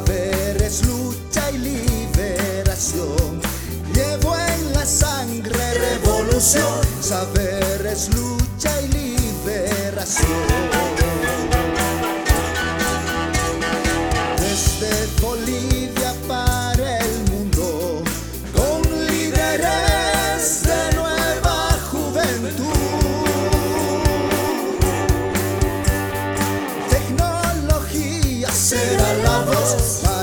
saber es lucha y liberación. Llevo en la sangre revolución. Saber es lucha. lovers.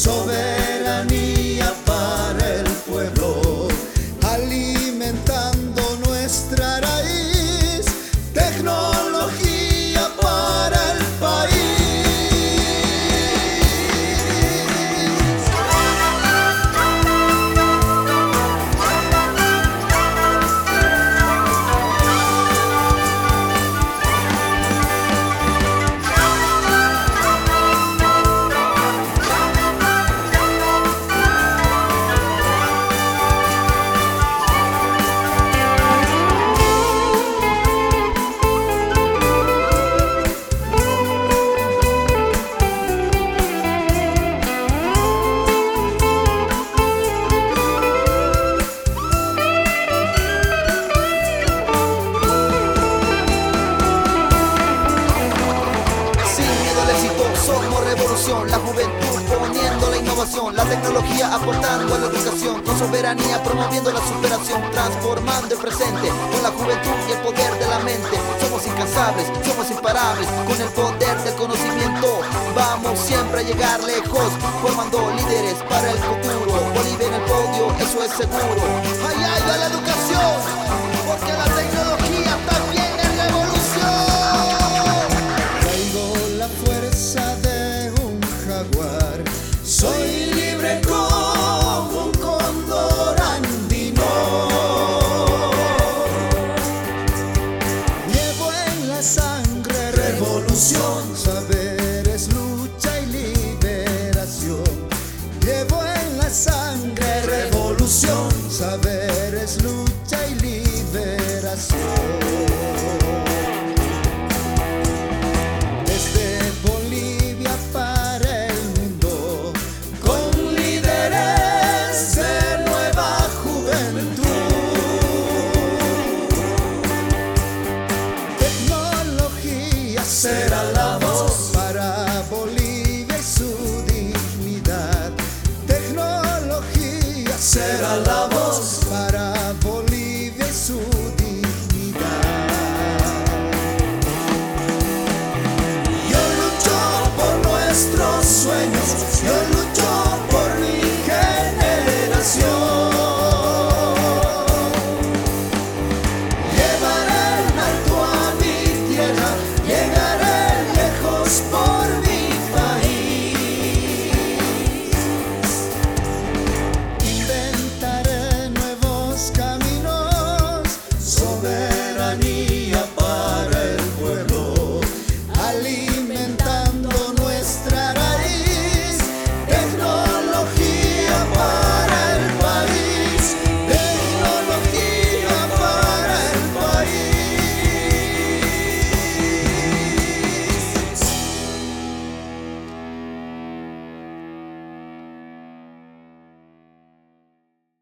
sobre la juventud poniendo la innovación, la tecnología aportando a la educación, con soberanía promoviendo la superación, transformando el presente, con la juventud y el poder de la mente. Somos incansables, somos imparables, con el poder del conocimiento. Vamos siempre a llegar lejos, formando líderes para el futuro. Bolivia en el podio, eso es seguro. ¡Ay, ay, a la educación! Porque la tecnología said I love